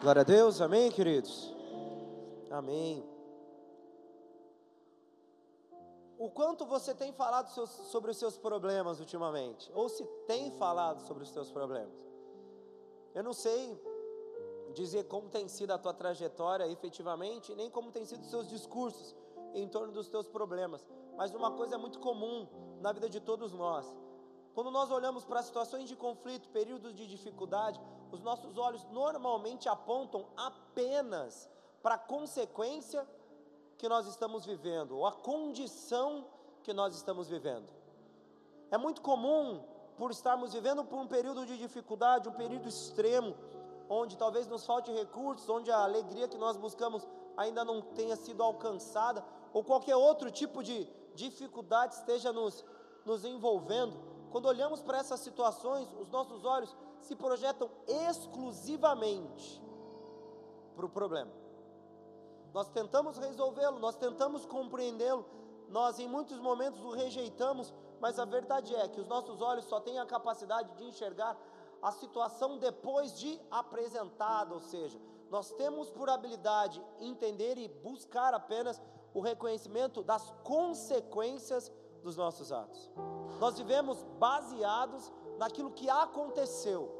Glória a Deus, amém, queridos? Amém. O quanto você tem falado sobre os seus problemas ultimamente? Ou se tem falado sobre os seus problemas? Eu não sei dizer como tem sido a tua trajetória efetivamente, nem como tem sido os seus discursos em torno dos teus problemas, mas uma coisa é muito comum na vida de todos nós. Quando nós olhamos para situações de conflito, períodos de dificuldade, os nossos olhos normalmente apontam apenas para a consequência que nós estamos vivendo, ou a condição que nós estamos vivendo. É muito comum, por estarmos vivendo por um período de dificuldade, um período extremo, onde talvez nos falte recursos, onde a alegria que nós buscamos ainda não tenha sido alcançada, ou qualquer outro tipo de dificuldade esteja nos, nos envolvendo, quando olhamos para essas situações, os nossos olhos se projetam exclusivamente para o problema. Nós tentamos resolvê-lo, nós tentamos compreendê-lo, nós em muitos momentos o rejeitamos, mas a verdade é que os nossos olhos só têm a capacidade de enxergar a situação depois de apresentada, ou seja, nós temos por habilidade entender e buscar apenas o reconhecimento das consequências dos nossos atos. Nós vivemos baseados naquilo que aconteceu.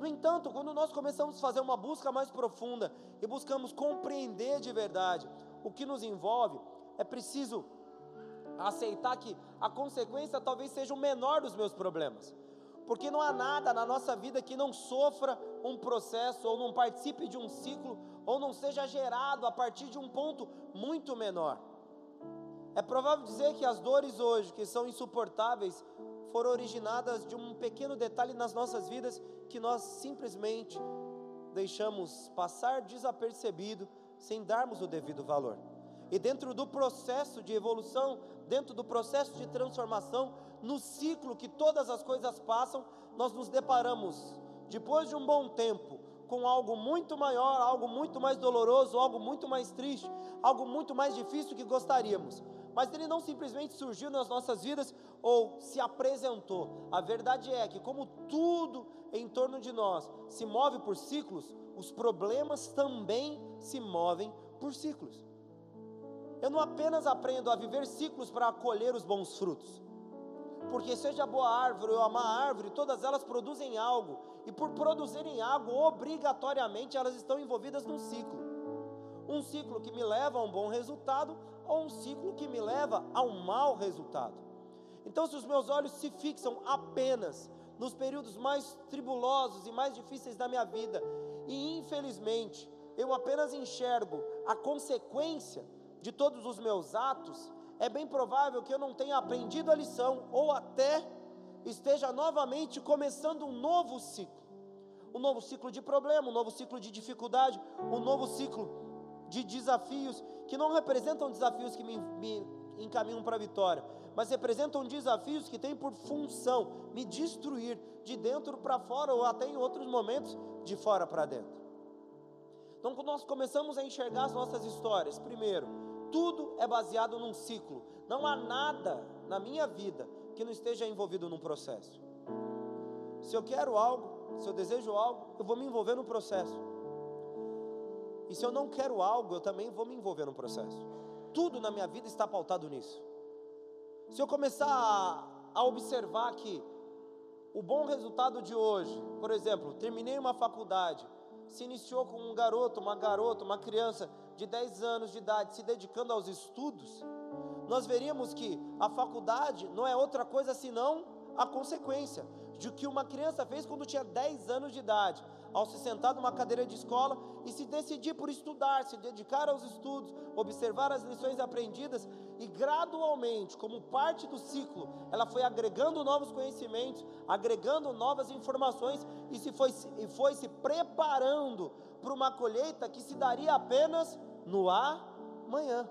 No entanto, quando nós começamos a fazer uma busca mais profunda e buscamos compreender de verdade o que nos envolve, é preciso aceitar que a consequência talvez seja o menor dos meus problemas. Porque não há nada na nossa vida que não sofra um processo, ou não participe de um ciclo, ou não seja gerado a partir de um ponto muito menor. É provável dizer que as dores hoje, que são insuportáveis, foram originadas de um pequeno detalhe nas nossas vidas que nós simplesmente deixamos passar desapercebido, sem darmos o devido valor. E dentro do processo de evolução, dentro do processo de transformação, no ciclo que todas as coisas passam, nós nos deparamos, depois de um bom tempo, com algo muito maior, algo muito mais doloroso, algo muito mais triste, algo muito mais difícil que gostaríamos mas ele não simplesmente surgiu nas nossas vidas ou se apresentou. A verdade é que, como tudo em torno de nós se move por ciclos, os problemas também se movem por ciclos. Eu não apenas aprendo a viver ciclos para colher os bons frutos, porque seja boa árvore ou má árvore, todas elas produzem algo, e por produzirem algo, obrigatoriamente elas estão envolvidas num ciclo. Um ciclo que me leva a um bom resultado, ou um ciclo que me leva a um mau resultado. Então, se os meus olhos se fixam apenas nos períodos mais tribulosos e mais difíceis da minha vida, e infelizmente eu apenas enxergo a consequência de todos os meus atos, é bem provável que eu não tenha aprendido a lição, ou até esteja novamente começando um novo ciclo. Um novo ciclo de problema, um novo ciclo de dificuldade, um novo ciclo de desafios que não representam desafios que me, me encaminham para a vitória, mas representam desafios que têm por função me destruir de dentro para fora ou até em outros momentos de fora para dentro. Então, quando nós começamos a enxergar as nossas histórias, primeiro, tudo é baseado num ciclo. Não há nada na minha vida que não esteja envolvido num processo. Se eu quero algo, se eu desejo algo, eu vou me envolver no processo. E se eu não quero algo, eu também vou me envolver no processo. Tudo na minha vida está pautado nisso. Se eu começar a, a observar que o bom resultado de hoje, por exemplo, terminei uma faculdade, se iniciou com um garoto, uma garota, uma criança de 10 anos de idade se dedicando aos estudos, nós veríamos que a faculdade não é outra coisa senão a consequência de que uma criança fez quando tinha 10 anos de idade ao se sentar numa cadeira de escola e se decidir por estudar, se dedicar aos estudos, observar as lições aprendidas e gradualmente, como parte do ciclo, ela foi agregando novos conhecimentos, agregando novas informações e se foi, e foi se preparando para uma colheita que se daria apenas no amanhã.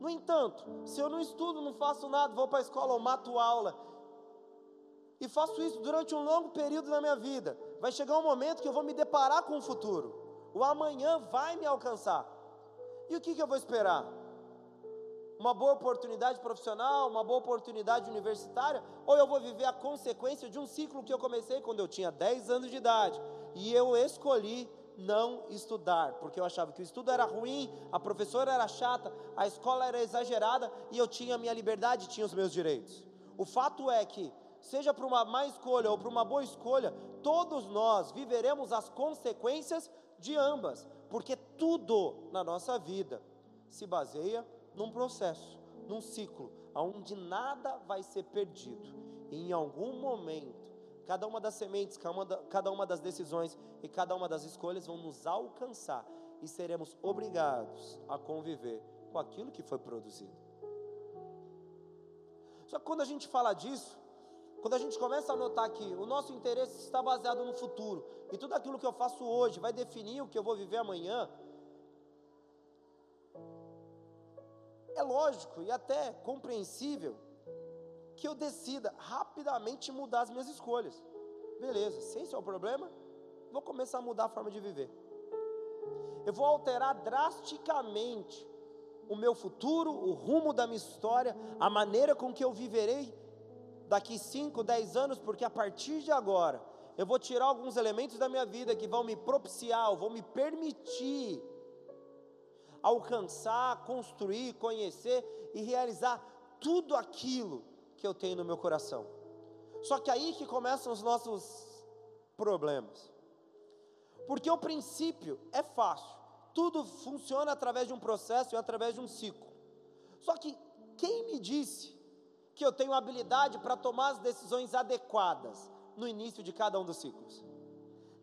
No entanto, se eu não estudo, não faço nada, vou para a escola ou mato aula, e faço isso durante um longo período da minha vida, vai chegar um momento que eu vou me deparar com o futuro. O amanhã vai me alcançar. E o que, que eu vou esperar? Uma boa oportunidade profissional, uma boa oportunidade universitária, ou eu vou viver a consequência de um ciclo que eu comecei quando eu tinha 10 anos de idade e eu escolhi não estudar, porque eu achava que o estudo era ruim, a professora era chata, a escola era exagerada e eu tinha a minha liberdade, tinha os meus direitos. O fato é que, seja por uma má escolha ou por uma boa escolha, todos nós viveremos as consequências de ambas, porque tudo na nossa vida se baseia num processo, num ciclo, onde nada vai ser perdido. E em algum momento, cada uma das sementes, cada uma das decisões e cada uma das escolhas vão nos alcançar e seremos obrigados a conviver com aquilo que foi produzido. Só que quando a gente fala disso, quando a gente começa a notar que o nosso interesse está baseado no futuro e tudo aquilo que eu faço hoje vai definir o que eu vou viver amanhã, é lógico e até compreensível que eu decida rapidamente mudar as minhas escolhas. Beleza, se esse é o problema, vou começar a mudar a forma de viver. Eu vou alterar drasticamente o meu futuro, o rumo da minha história, a maneira com que eu viverei daqui 5, 10 anos, porque a partir de agora eu vou tirar alguns elementos da minha vida que vão me propiciar, vão me permitir alcançar, construir, conhecer e realizar tudo aquilo que eu tenho no meu coração. Só que aí que começam os nossos problemas. Porque o princípio é fácil. Tudo funciona através de um processo e através de um ciclo. Só que quem me disse que eu tenho habilidade para tomar as decisões adequadas no início de cada um dos ciclos?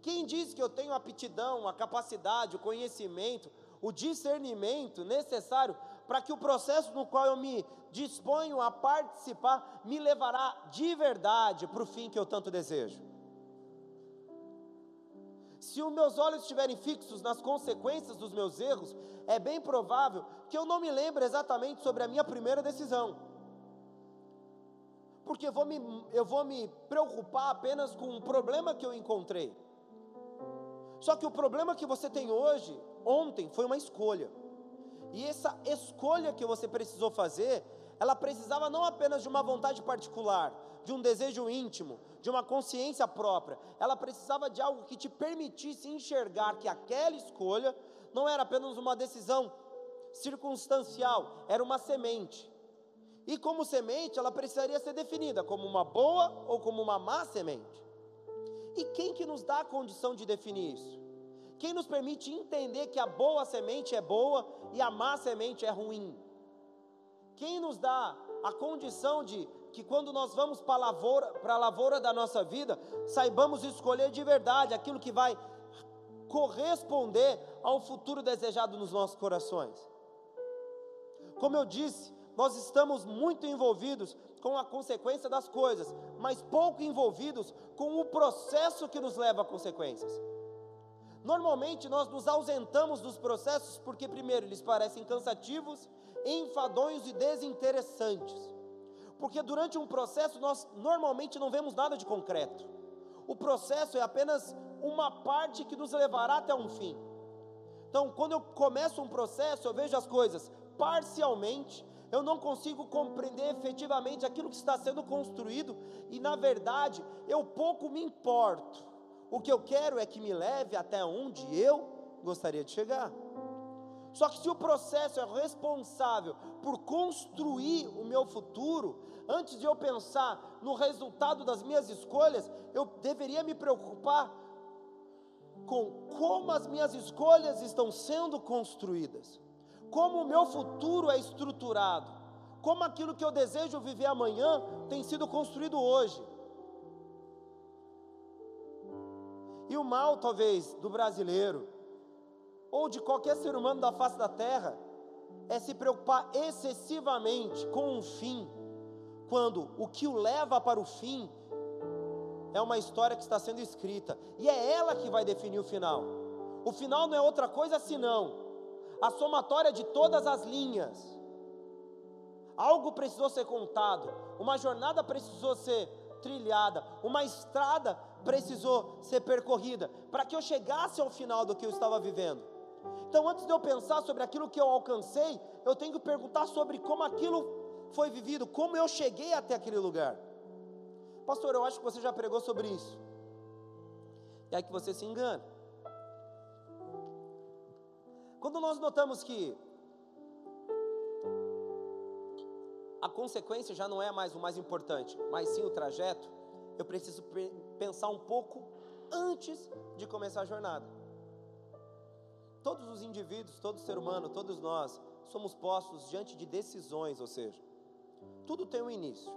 Quem diz que eu tenho aptidão, a capacidade, o conhecimento, o discernimento necessário para que o processo no qual eu me disponho a participar me levará de verdade para o fim que eu tanto desejo. Se os meus olhos estiverem fixos nas consequências dos meus erros, é bem provável que eu não me lembre exatamente sobre a minha primeira decisão. Porque vou me, eu vou me preocupar apenas com um problema que eu encontrei. Só que o problema que você tem hoje, ontem, foi uma escolha. E essa escolha que você precisou fazer, ela precisava não apenas de uma vontade particular, de um desejo íntimo, de uma consciência própria, ela precisava de algo que te permitisse enxergar que aquela escolha não era apenas uma decisão circunstancial, era uma semente. E como semente, ela precisaria ser definida como uma boa ou como uma má semente. E quem que nos dá a condição de definir isso? Quem nos permite entender que a boa semente é boa e a má semente é ruim? Quem nos dá a condição de que quando nós vamos para a lavoura, lavoura da nossa vida, saibamos escolher de verdade aquilo que vai corresponder ao futuro desejado nos nossos corações? Como eu disse, nós estamos muito envolvidos com a consequência das coisas, mas pouco envolvidos com o processo que nos leva a consequências. Normalmente nós nos ausentamos dos processos porque, primeiro, eles parecem cansativos, enfadonhos e desinteressantes. Porque durante um processo nós normalmente não vemos nada de concreto. O processo é apenas uma parte que nos levará até um fim. Então, quando eu começo um processo, eu vejo as coisas parcialmente, eu não consigo compreender efetivamente aquilo que está sendo construído e, na verdade, eu pouco me importo o que eu quero é que me leve até onde eu gostaria de chegar. Só que se o processo é responsável por construir o meu futuro, antes de eu pensar no resultado das minhas escolhas, eu deveria me preocupar com como as minhas escolhas estão sendo construídas, como o meu futuro é estruturado, como aquilo que eu desejo viver amanhã tem sido construído hoje. E o mal, talvez, do brasileiro, ou de qualquer ser humano da face da terra, é se preocupar excessivamente com um fim, quando o que o leva para o fim é uma história que está sendo escrita, e é ela que vai definir o final. O final não é outra coisa senão a somatória de todas as linhas. Algo precisou ser contado, uma jornada precisou ser trilhada, uma estrada precisou ser percorrida para que eu chegasse ao final do que eu estava vivendo. Então, antes de eu pensar sobre aquilo que eu alcancei, eu tenho que perguntar sobre como aquilo foi vivido, como eu cheguei até aquele lugar. Pastor, eu acho que você já pregou sobre isso. E aí que você se engana. Quando nós notamos que a consequência já não é mais o mais importante, mas sim o trajeto, eu preciso pensar um pouco antes de começar a jornada. Todos os indivíduos, todo ser humano, todos nós, somos postos diante de decisões, ou seja, tudo tem um início.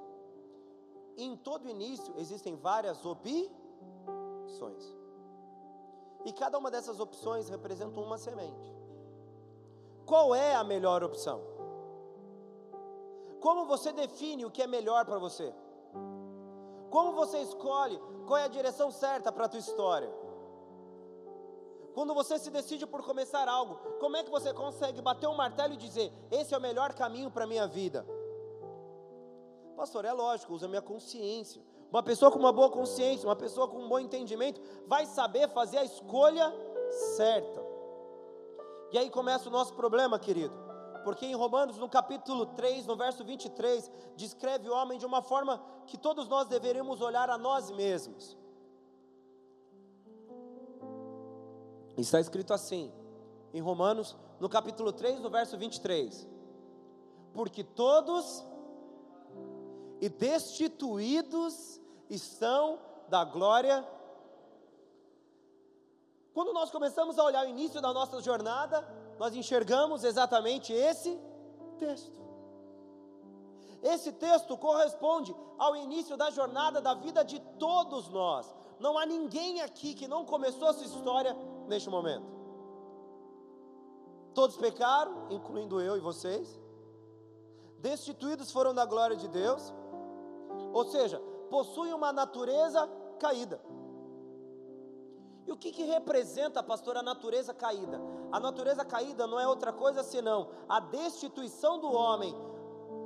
E em todo início existem várias opções. E cada uma dessas opções representa uma semente. Qual é a melhor opção? Como você define o que é melhor para você? Como você escolhe qual é a direção certa para a tua história? Quando você se decide por começar algo, como é que você consegue bater um martelo e dizer: esse é o melhor caminho para a minha vida? Pastor, é lógico, usa a minha consciência. Uma pessoa com uma boa consciência, uma pessoa com um bom entendimento, vai saber fazer a escolha certa. E aí começa o nosso problema, querido. Porque em Romanos, no capítulo 3, no verso 23, descreve o homem de uma forma que todos nós deveríamos olhar a nós mesmos. Está escrito assim, em Romanos, no capítulo 3, no verso 23: Porque todos e destituídos estão da glória. Quando nós começamos a olhar o início da nossa jornada, nós enxergamos exatamente esse texto. Esse texto corresponde ao início da jornada da vida de todos nós. Não há ninguém aqui que não começou sua história neste momento. Todos pecaram, incluindo eu e vocês. Destituídos foram da glória de Deus. Ou seja, possuem uma natureza caída. E o que, que representa, pastor, a natureza caída? A natureza caída não é outra coisa senão a destituição do homem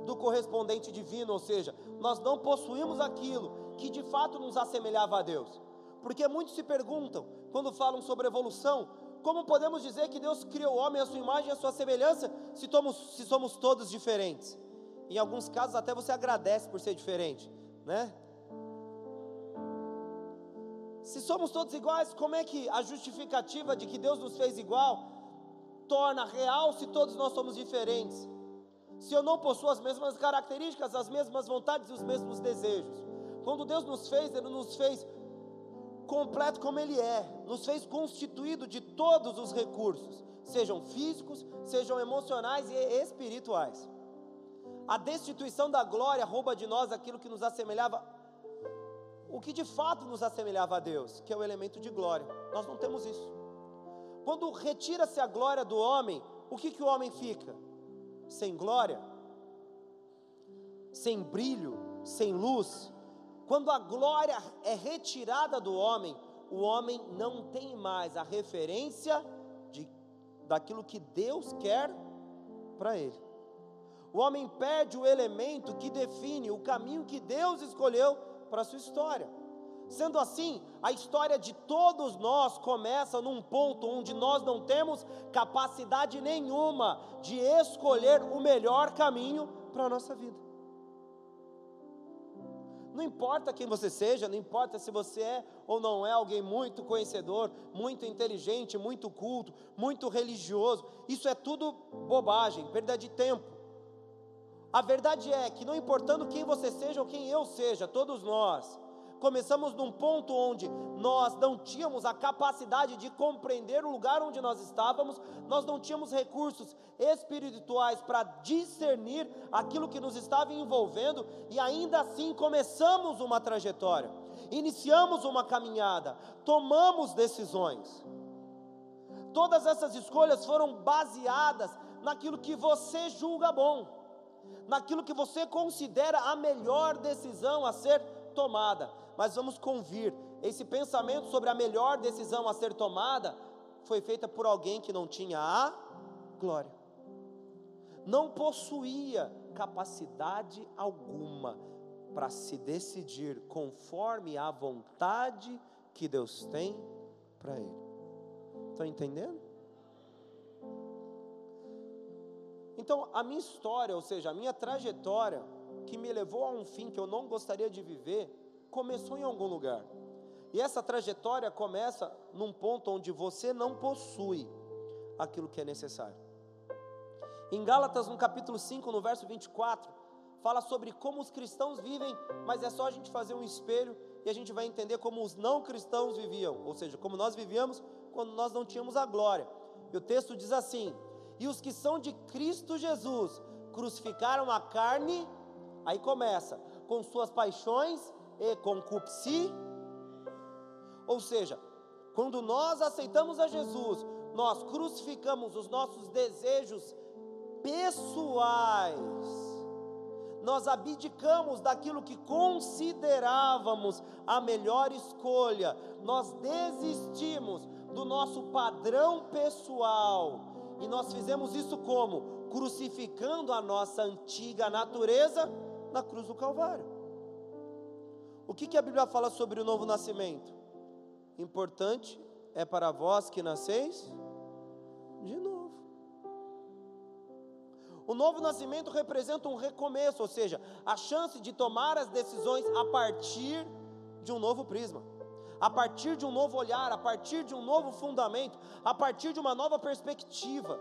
do correspondente divino, ou seja, nós não possuímos aquilo que de fato nos assemelhava a Deus. Porque muitos se perguntam, quando falam sobre evolução, como podemos dizer que Deus criou o homem à sua imagem e à sua semelhança, se somos, se somos todos diferentes? Em alguns casos até você agradece por ser diferente, né? Se somos todos iguais, como é que a justificativa de que Deus nos fez igual torna real se todos nós somos diferentes? Se eu não possuo as mesmas características, as mesmas vontades e os mesmos desejos. Quando Deus nos fez, Ele nos fez completo como Ele é, nos fez constituído de todos os recursos, sejam físicos, sejam emocionais e espirituais. A destituição da glória rouba de nós aquilo que nos assemelhava, o que de fato nos assemelhava a Deus, que é o elemento de glória. Nós não temos isso. Quando retira-se a glória do homem, o que, que o homem fica? Sem glória, sem brilho, sem luz. Quando a glória é retirada do homem, o homem não tem mais a referência de, daquilo que Deus quer para ele. O homem perde o elemento que define o caminho que Deus escolheu para a sua história. Sendo assim, a história de todos nós começa num ponto onde nós não temos capacidade nenhuma de escolher o melhor caminho para a nossa vida. Não importa quem você seja, não importa se você é ou não é alguém muito conhecedor, muito inteligente, muito culto, muito religioso, isso é tudo bobagem, perda de tempo. A verdade é que, não importando quem você seja ou quem eu seja, todos nós, começamos num ponto onde nós não tínhamos a capacidade de compreender o lugar onde nós estávamos, nós não tínhamos recursos espirituais para discernir aquilo que nos estava envolvendo, e ainda assim começamos uma trajetória, iniciamos uma caminhada, tomamos decisões. Todas essas escolhas foram baseadas naquilo que você julga bom naquilo que você considera a melhor decisão a ser tomada. Mas vamos convir, esse pensamento sobre a melhor decisão a ser tomada foi feita por alguém que não tinha a glória. Não possuía capacidade alguma para se decidir conforme a vontade que Deus tem para ele. Estão entendendo? Então, a minha história, ou seja, a minha trajetória, que me levou a um fim que eu não gostaria de viver, começou em algum lugar. E essa trajetória começa num ponto onde você não possui aquilo que é necessário. Em Gálatas, no capítulo 5, no verso 24, fala sobre como os cristãos vivem, mas é só a gente fazer um espelho e a gente vai entender como os não cristãos viviam, ou seja, como nós vivíamos quando nós não tínhamos a glória. E o texto diz assim: E os que são de Cristo Jesus crucificaram a carne, aí começa, com suas paixões e concupisci. Ou seja, quando nós aceitamos a Jesus, nós crucificamos os nossos desejos pessoais, nós abdicamos daquilo que considerávamos a melhor escolha, nós desistimos do nosso padrão pessoal, e nós fizemos isso como? Crucificando a nossa antiga natureza na cruz do Calvário. O que, que a Bíblia fala sobre o novo nascimento? Importante é para vós que nasceis de novo. O novo nascimento representa um recomeço, ou seja, a chance de tomar as decisões a partir de um novo prisma, a partir de um novo olhar, a partir de um novo fundamento, a partir de uma nova perspectiva.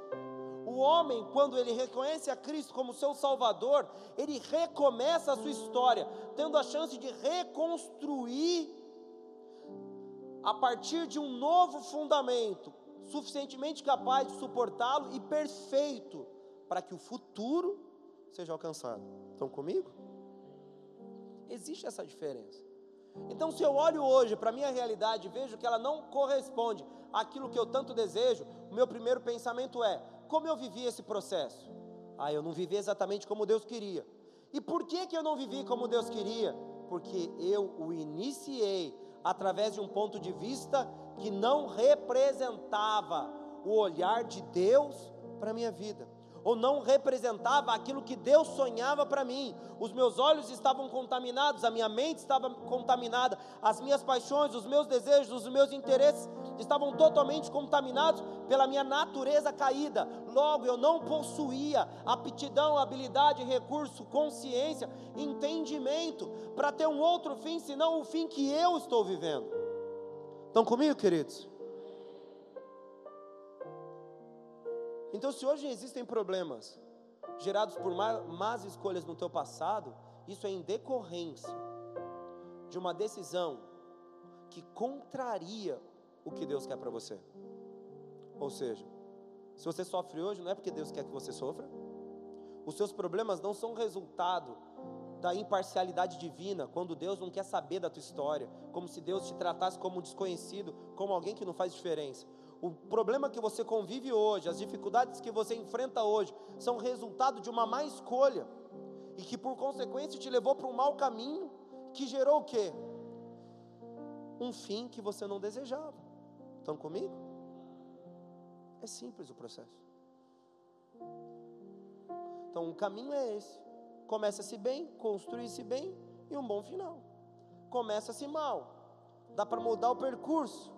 O homem, quando ele reconhece a Cristo como seu Salvador, ele recomeça a sua história, tendo a chance de reconstruir a partir de um novo fundamento, suficientemente capaz de suportá-lo e perfeito para que o futuro seja alcançado. Estão comigo? Existe essa diferença. Então, se eu olho hoje para a minha realidade e vejo que ela não corresponde àquilo que eu tanto desejo, o meu primeiro pensamento é: como eu vivi esse processo? Ah, eu não vivi exatamente como Deus queria. E por que, que eu não vivi como Deus queria? Porque eu o iniciei através de um ponto de vista que não representava o olhar de Deus para a minha vida ou não representava aquilo que Deus sonhava para mim. Os meus olhos estavam contaminados, a minha mente estava contaminada, as minhas paixões, os meus desejos, os meus interesses estavam totalmente contaminados pela minha natureza caída. Logo, eu não possuía aptidão, habilidade, recurso, consciência, entendimento para ter um outro fim senão o fim que eu estou vivendo. Estão comigo, queridos? Então, se hoje existem problemas gerados por más escolhas no teu passado, isso é em decorrência de uma decisão que contraria o que Deus quer para você. Ou seja, se você sofre hoje, não é porque Deus quer que você sofra. Os seus problemas não são resultado da imparcialidade divina, quando Deus não quer saber da tua história, como se Deus te tratasse como um desconhecido, como alguém que não faz diferença o problema que você convive hoje, as dificuldades que você enfrenta hoje, são resultado de uma má escolha e que por consequência te levou para um mau caminho que gerou o quê? Um fim que você não desejava. Estão comigo? É simples o processo. Então o caminho é esse. Começa-se bem, construi-se bem e um bom final. Começa-se mal, dá para mudar o percurso,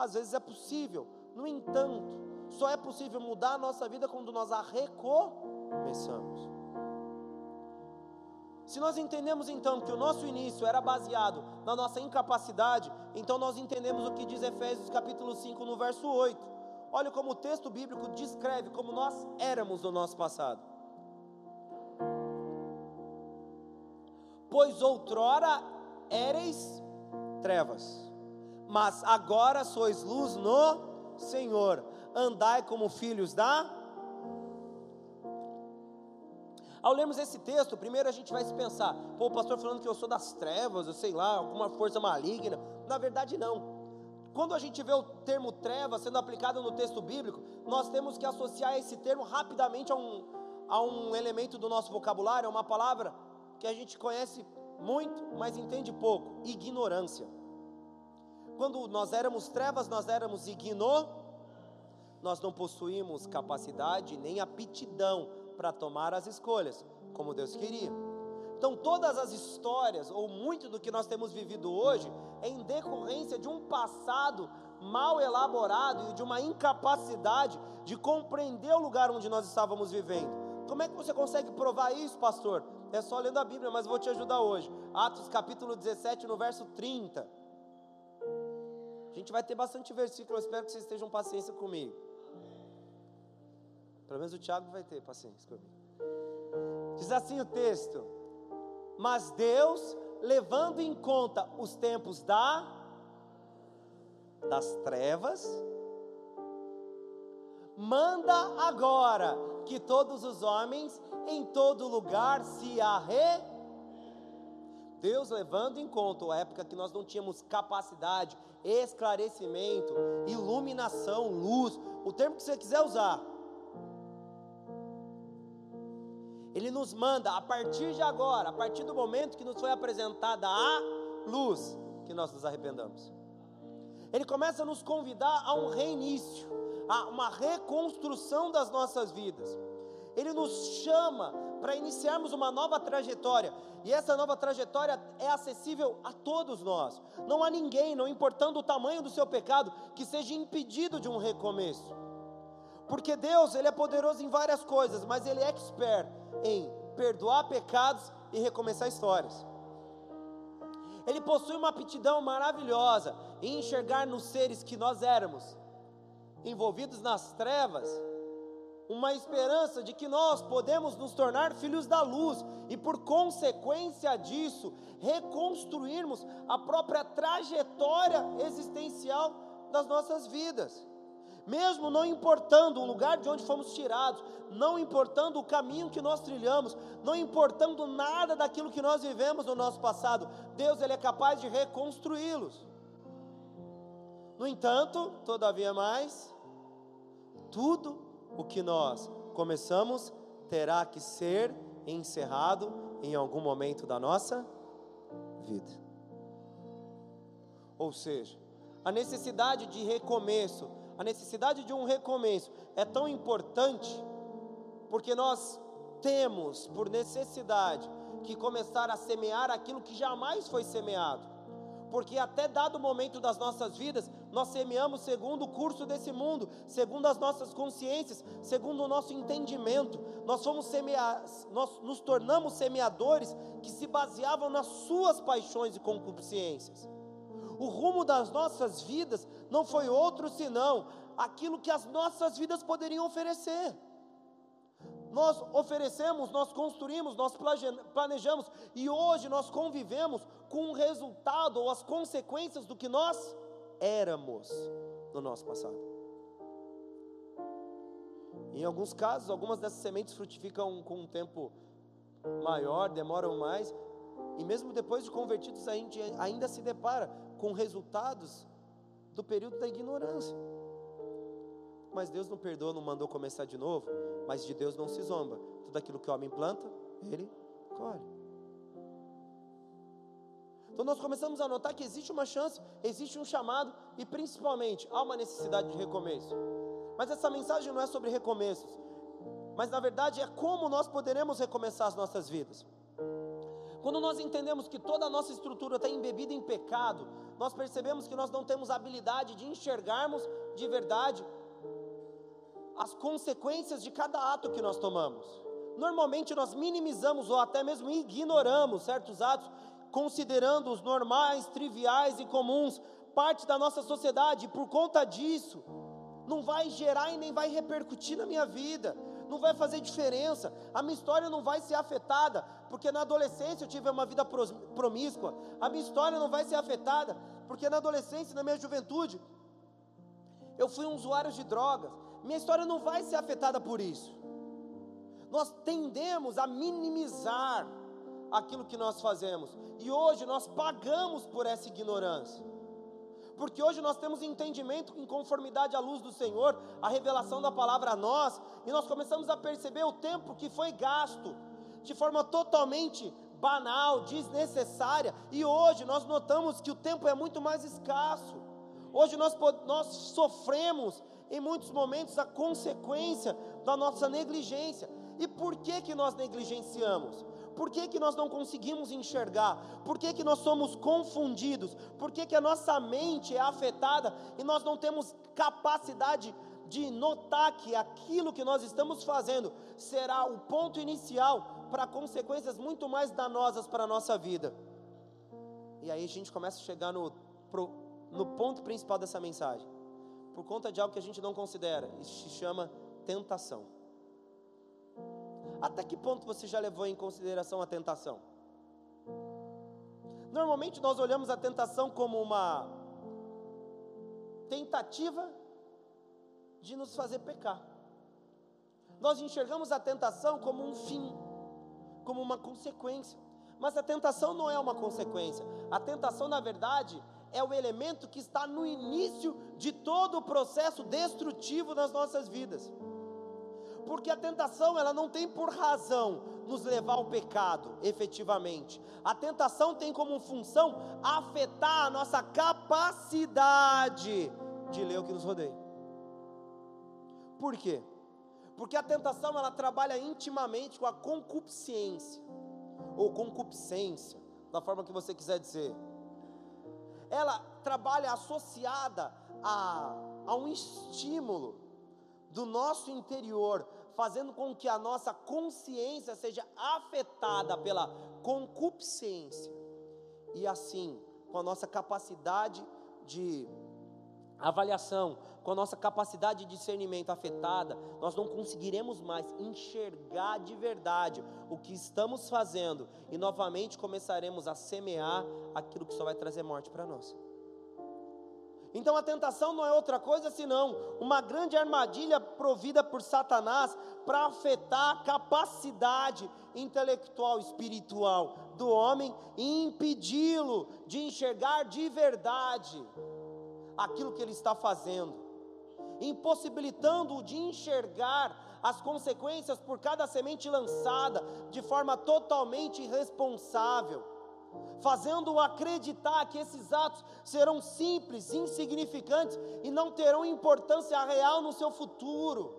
às vezes é possível, no entanto, só é possível mudar a nossa vida quando nós a recomeçamos. Se nós entendemos então que o nosso início era baseado na nossa incapacidade, então nós entendemos o que diz Efésios capítulo 5 no verso 8. Olha como o texto bíblico descreve como nós éramos no nosso passado. Pois outrora éreis trevas mas agora sois luz no Senhor. Andai como filhos da. Ao lermos esse texto, primeiro a gente vai se pensar, pô, o pastor falando que eu sou das trevas, eu sei lá, alguma força maligna. Na verdade, não. Quando a gente vê o termo trevas sendo aplicado no texto bíblico, nós temos que associar esse termo rapidamente a um, a um elemento do nosso vocabulário, a uma palavra que a gente conhece muito, mas entende pouco: ignorância quando nós éramos trevas, nós éramos igno, nós não possuímos capacidade nem aptidão para tomar as escolhas, como Deus queria. Então, todas as histórias, ou muito do que nós temos vivido hoje, é em decorrência de um passado mal elaborado e de uma incapacidade de compreender o lugar onde nós estávamos vivendo. Como é que você consegue provar isso, pastor? É só lendo a Bíblia, mas vou te ajudar hoje. Atos capítulo 17, no verso 30. A gente vai ter bastante versículo, eu espero que vocês estejam paciência comigo. Pelo menos o Tiago vai ter paciência comigo. Diz assim o texto: Mas Deus, levando em conta os tempos da das trevas, manda agora que todos os homens em todo lugar se arre Deus levando em conta a época que nós não tínhamos capacidade, esclarecimento, iluminação, luz, o termo que você quiser usar. Ele nos manda a partir de agora, a partir do momento que nos foi apresentada a luz, que nós nos arrependamos. Ele começa a nos convidar a um reinício, a uma reconstrução das nossas vidas. Ele nos chama para iniciarmos uma nova trajetória, e essa nova trajetória é acessível a todos nós. Não há ninguém, não importando o tamanho do seu pecado, que seja impedido de um recomeço. Porque Deus, ele é poderoso em várias coisas, mas ele é expert em perdoar pecados e recomeçar histórias. Ele possui uma aptidão maravilhosa em enxergar nos seres que nós éramos, envolvidos nas trevas, uma esperança de que nós podemos nos tornar filhos da luz e, por consequência disso, reconstruirmos a própria trajetória existencial das nossas vidas. Mesmo não importando o lugar de onde fomos tirados, não importando o caminho que nós trilhamos, não importando nada daquilo que nós vivemos no nosso passado, Deus ele é capaz de reconstruí-los. No entanto, todavia mais, tudo o que nós começamos terá que ser encerrado em algum momento da nossa vida. Ou seja, a necessidade de recomeço, a necessidade de um recomeço é tão importante porque nós temos por necessidade que começar a semear aquilo que jamais foi semeado porque até dado momento das nossas vidas, nós semeamos segundo o curso desse mundo, segundo as nossas consciências, segundo o nosso entendimento. Nós fomos semear, nós nos tornamos semeadores que se baseavam nas suas paixões e concupiscências. O rumo das nossas vidas não foi outro senão aquilo que as nossas vidas poderiam oferecer nós oferecemos, nós construímos, nós planejamos e hoje nós convivemos com o resultado ou as consequências do que nós éramos no nosso passado. Em alguns casos, algumas dessas sementes frutificam com um tempo maior, demoram mais, e mesmo depois de convertidos, a gente ainda se depara com resultados do período da ignorância. Mas Deus não perdoa, não mandou começar de novo. Mas de Deus não se zomba. Tudo aquilo que o homem planta, ele colhe. Então nós começamos a notar que existe uma chance, existe um chamado e principalmente há uma necessidade de recomeço. Mas essa mensagem não é sobre recomeços, mas na verdade é como nós poderemos recomeçar as nossas vidas. Quando nós entendemos que toda a nossa estrutura está embebida em pecado, nós percebemos que nós não temos habilidade de enxergarmos de verdade as consequências de cada ato que nós tomamos. Normalmente nós minimizamos ou até mesmo ignoramos certos atos, considerando-os normais, triviais e comuns, parte da nossa sociedade, e por conta disso, não vai gerar e nem vai repercutir na minha vida, não vai fazer diferença, a minha história não vai ser afetada, porque na adolescência eu tive uma vida promíscua, a minha história não vai ser afetada, porque na adolescência, na minha juventude, eu fui um usuário de drogas, minha história não vai ser afetada por isso. Nós tendemos a minimizar aquilo que nós fazemos, e hoje nós pagamos por essa ignorância. Porque hoje nós temos entendimento em conformidade à luz do Senhor, a revelação da palavra a nós, e nós começamos a perceber o tempo que foi gasto de forma totalmente banal, desnecessária, e hoje nós notamos que o tempo é muito mais escasso. Hoje nós, nós sofremos em muitos momentos a consequência da nossa negligência. E por que que nós negligenciamos? Por que, que nós não conseguimos enxergar? Por que, que nós somos confundidos? Por que, que a nossa mente é afetada e nós não temos capacidade de notar que aquilo que nós estamos fazendo será o ponto inicial para consequências muito mais danosas para a nossa vida? E aí a gente começa a chegar no, no ponto principal dessa mensagem por conta de algo que a gente não considera. Isso se chama tentação. Até que ponto você já levou em consideração a tentação? Normalmente nós olhamos a tentação como uma tentativa de nos fazer pecar. Nós enxergamos a tentação como um fim, como uma consequência. Mas a tentação não é uma consequência. A tentação, na verdade, é o elemento que está no início de todo o processo destrutivo das nossas vidas. Porque a tentação, ela não tem por razão nos levar ao pecado, efetivamente. A tentação tem como função afetar a nossa capacidade de ler o que nos rodeia. Por quê? Porque a tentação ela trabalha intimamente com a concupiscência ou concupiscência, da forma que você quiser dizer ela trabalha associada a, a um estímulo do nosso interior, fazendo com que a nossa consciência seja afetada pela concupiscência, e assim, com a nossa capacidade de avaliação, com a nossa capacidade de discernimento afetada, nós não conseguiremos mais enxergar de verdade o que estamos fazendo e novamente começaremos a semear aquilo que só vai trazer morte para nós. Então a tentação não é outra coisa senão uma grande armadilha provida por Satanás para afetar a capacidade intelectual, espiritual do homem e impedi-lo de enxergar de verdade aquilo que ele está fazendo, impossibilitando-o de enxergar as consequências por cada semente lançada de forma totalmente irresponsável, fazendo-o acreditar que esses atos serão simples, insignificantes e não terão importância real no seu futuro.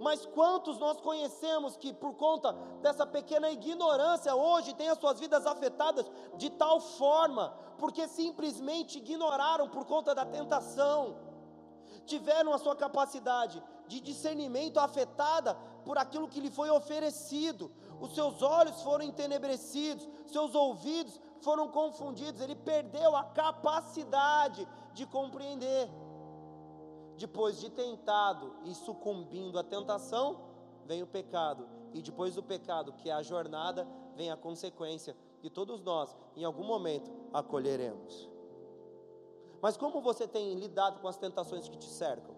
Mas quantos nós conhecemos que, por conta dessa pequena ignorância, hoje têm as suas vidas afetadas de tal forma, porque simplesmente ignoraram por conta da tentação, tiveram a sua capacidade de discernimento afetada por aquilo que lhe foi oferecido, os seus olhos foram entenebrecidos, seus ouvidos foram confundidos, ele perdeu a capacidade de compreender depois de tentado e sucumbindo à tentação, vem o pecado. E depois do pecado, que é a jornada, vem a consequência. E todos nós, em algum momento, acolheremos. Mas como você tem lidado com as tentações que te cercam?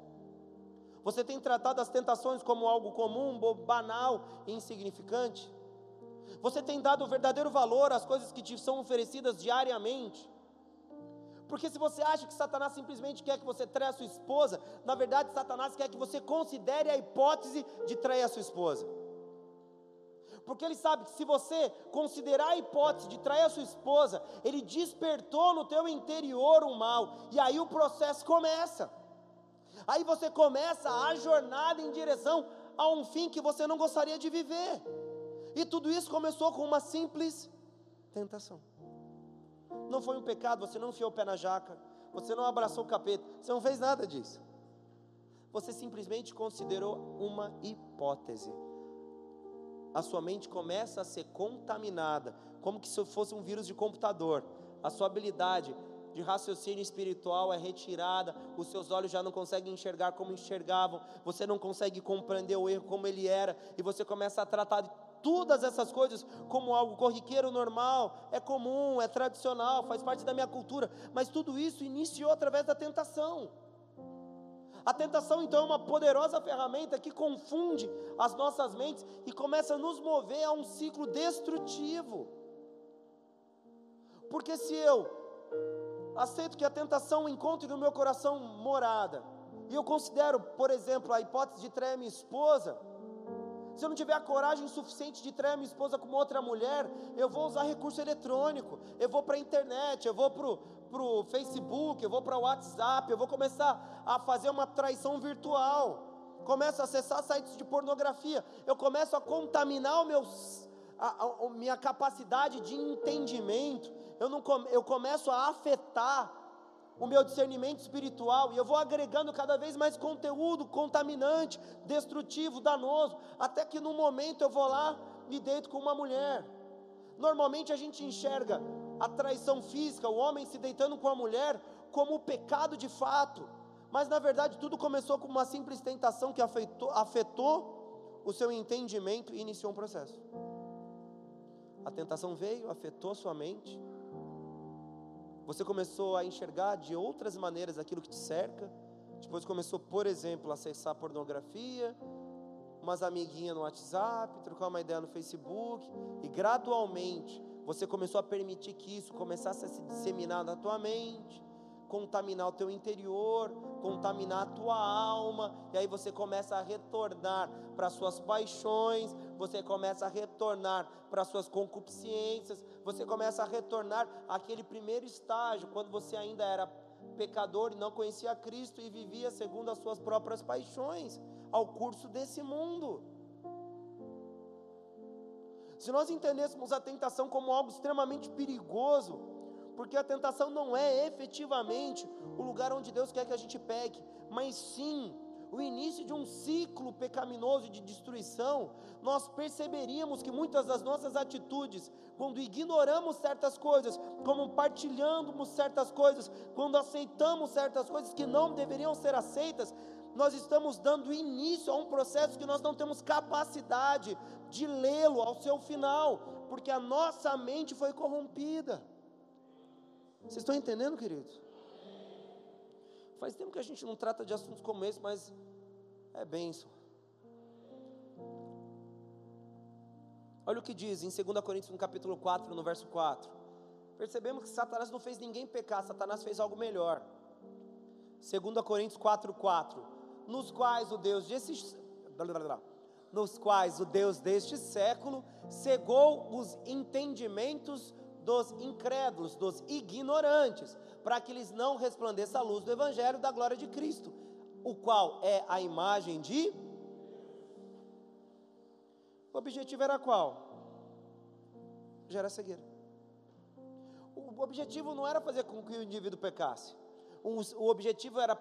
Você tem tratado as tentações como algo comum, banal e insignificante? Você tem dado o verdadeiro valor às coisas que te são oferecidas diariamente? Porque se você acha que Satanás simplesmente quer que você traia a sua esposa, na verdade Satanás quer que você considere a hipótese de trair a sua esposa. Porque ele sabe que se você considerar a hipótese de trair a sua esposa, ele despertou no teu interior um mal, e aí o processo começa. Aí você começa a jornada em direção a um fim que você não gostaria de viver. E tudo isso começou com uma simples tentação. Não foi um pecado, você não enfiou o pé na jaca, você não abraçou o capeta, você não fez nada disso. Você simplesmente considerou uma hipótese. A sua mente começa a ser contaminada, como que se fosse um vírus de computador. A sua habilidade de raciocínio espiritual é retirada, os seus olhos já não conseguem enxergar como enxergavam, você não consegue compreender o erro como ele era, e você começa a tratar todas essas coisas como algo corriqueiro, normal, é comum, é tradicional, faz parte da minha cultura, mas tudo isso iniciou através da tentação. A tentação, então, é uma poderosa ferramenta que confunde as nossas mentes e começa a nos mover a um ciclo destrutivo. Porque se eu aceito que a tentação encontre no meu coração morada, e eu considero, por exemplo, a hipótese de trair minha esposa, se eu não tiver a coragem suficiente de trair minha esposa com outra mulher, eu vou usar recurso eletrônico, eu vou para a internet, eu vou para o Facebook, eu vou para o WhatsApp, eu vou começar a fazer uma traição virtual, começo a acessar sites de pornografia, eu começo a contaminar o meu, a, a, a minha capacidade de entendimento, eu, não, eu começo a afetar o meu discernimento espiritual e eu vou agregando cada vez mais conteúdo contaminante, destrutivo, danoso, até que no momento eu vou lá e deito com uma mulher. Normalmente a gente enxerga a traição física, o homem se deitando com a mulher, como o pecado de fato, mas na verdade tudo começou com uma simples tentação que afetou, afetou o seu entendimento e iniciou um processo. A tentação veio, afetou sua mente. Você começou a enxergar de outras maneiras aquilo que te cerca. Depois começou, por exemplo, a acessar pornografia, umas amiguinhas no WhatsApp, trocar uma ideia no Facebook, e gradualmente você começou a permitir que isso começasse a se disseminar na tua mente, contaminar o teu interior, contaminar a tua alma, e aí você começa a retornar para suas paixões, você começa a retornar para suas concupiscências, você começa a retornar àquele primeiro estágio, quando você ainda era pecador e não conhecia Cristo e vivia segundo as suas próprias paixões, ao curso desse mundo. Se nós entendêssemos a tentação como algo extremamente perigoso, porque a tentação não é efetivamente o lugar onde Deus quer que a gente pegue, mas sim o início de um ciclo pecaminoso de destruição, nós perceberíamos que muitas das nossas atitudes, quando ignoramos certas coisas, como partilhamos certas coisas, quando aceitamos certas coisas que não deveriam ser aceitas, nós estamos dando início a um processo que nós não temos capacidade de lê-lo ao seu final, porque a nossa mente foi corrompida. Vocês estão entendendo, queridos? Faz tempo que a gente não trata de assuntos como esse, mas é bênção. Olha o que diz em 2 Coríntios, no capítulo 4, no verso 4. Percebemos que Satanás não fez ninguém pecar, Satanás fez algo melhor. 2 Coríntios 4, 4. Nos quais o Deus desse, nos quais o Deus deste século cegou os entendimentos dos incrédulos, dos ignorantes, para que eles não resplandeça a luz do Evangelho da glória de Cristo, o qual é a imagem de. O objetivo era qual? Gerar cegueira. O objetivo não era fazer com que o indivíduo pecasse, o objetivo era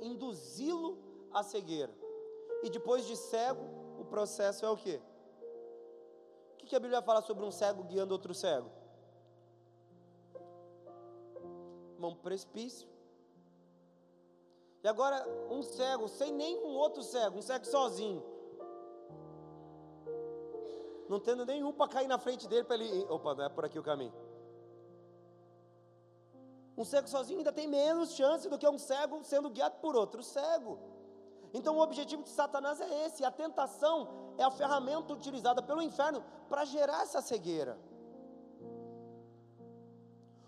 induzi-lo à cegueira. E depois de cego, o processo é o quê? O que a Bíblia fala sobre um cego guiando outro cego? Vão para o precipício. E agora, um cego, sem nenhum outro cego, um cego sozinho. Não tendo nenhum para cair na frente dele, para ele. Opa, não é por aqui o caminho. Um cego sozinho ainda tem menos chance do que um cego sendo guiado por outro cego. Então o objetivo de Satanás é esse, a tentação é a ferramenta utilizada pelo inferno para gerar essa cegueira.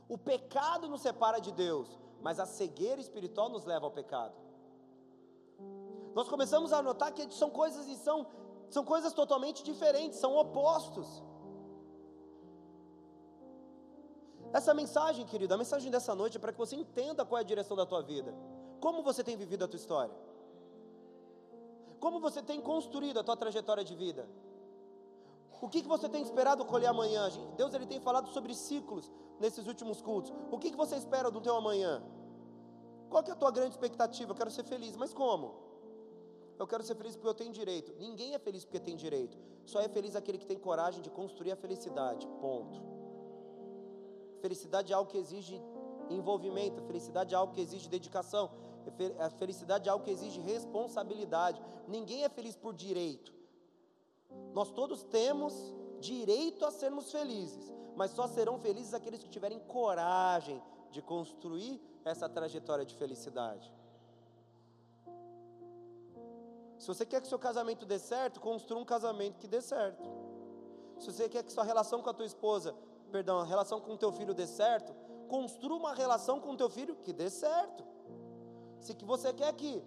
O pecado nos separa de Deus, mas a cegueira espiritual nos leva ao pecado. Nós começamos a notar que são coisas e são, são coisas totalmente diferentes, são opostos. Essa mensagem, querido, a mensagem dessa noite é para que você entenda qual é a direção da tua vida. Como você tem vivido a tua história? Como você tem construído a tua trajetória de vida? O que, que você tem esperado colher amanhã? Deus ele tem falado sobre ciclos nesses últimos cultos. O que, que você espera do teu amanhã? Qual que é a tua grande expectativa? Eu quero ser feliz, mas como? Eu quero ser feliz porque eu tenho direito. Ninguém é feliz porque tem direito. Só é feliz aquele que tem coragem de construir a felicidade. Ponto. Felicidade é algo que exige envolvimento, felicidade é algo que exige dedicação, a felicidade é algo que exige responsabilidade. Ninguém é feliz por direito. Nós todos temos direito a sermos felizes, mas só serão felizes aqueles que tiverem coragem de construir essa trajetória de felicidade. Se você quer que seu casamento dê certo, construa um casamento que dê certo. Se você quer que sua relação com a tua esposa, perdão, a relação com o teu filho dê certo, construa uma relação com o teu filho que dê certo. Se que você quer que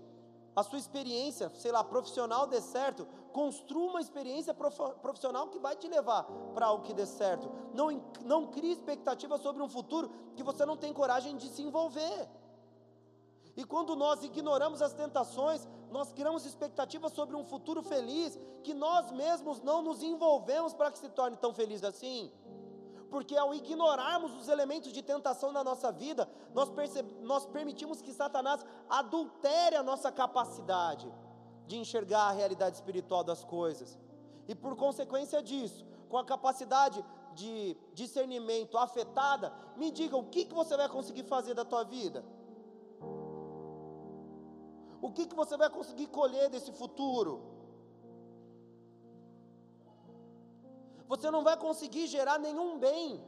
a sua experiência, sei lá, profissional dê certo, construa uma experiência profissional que vai te levar para algo que dê certo. Não, não crie expectativa sobre um futuro que você não tem coragem de se envolver. E quando nós ignoramos as tentações, nós criamos expectativas sobre um futuro feliz que nós mesmos não nos envolvemos para que se torne tão feliz assim porque ao ignorarmos os elementos de tentação na nossa vida, nós, nós permitimos que Satanás adultere a nossa capacidade de enxergar a realidade espiritual das coisas. E por consequência disso, com a capacidade de discernimento afetada, me diga o que, que você vai conseguir fazer da tua vida? O que, que você vai conseguir colher desse futuro? Você não vai conseguir gerar nenhum bem,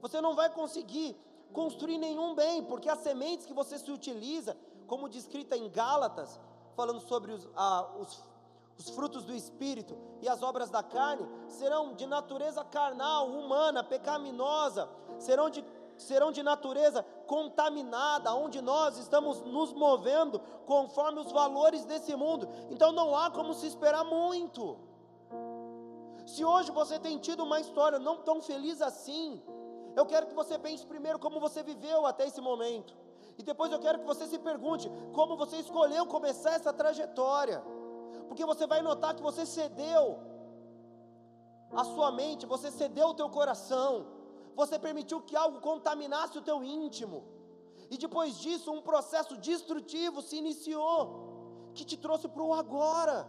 você não vai conseguir construir nenhum bem, porque as sementes que você se utiliza, como descrita em Gálatas, falando sobre os, os, os frutos do Espírito e as obras da carne, serão de natureza carnal, humana, pecaminosa, serão de serão de natureza contaminada, onde nós estamos nos movendo conforme os valores desse mundo. Então não há como se esperar muito. Se hoje você tem tido uma história não tão feliz assim, eu quero que você pense primeiro como você viveu até esse momento. E depois eu quero que você se pergunte como você escolheu começar essa trajetória. Porque você vai notar que você cedeu a sua mente, você cedeu o teu coração, você permitiu que algo contaminasse o teu íntimo. E depois disso, um processo destrutivo se iniciou, que te trouxe para o agora.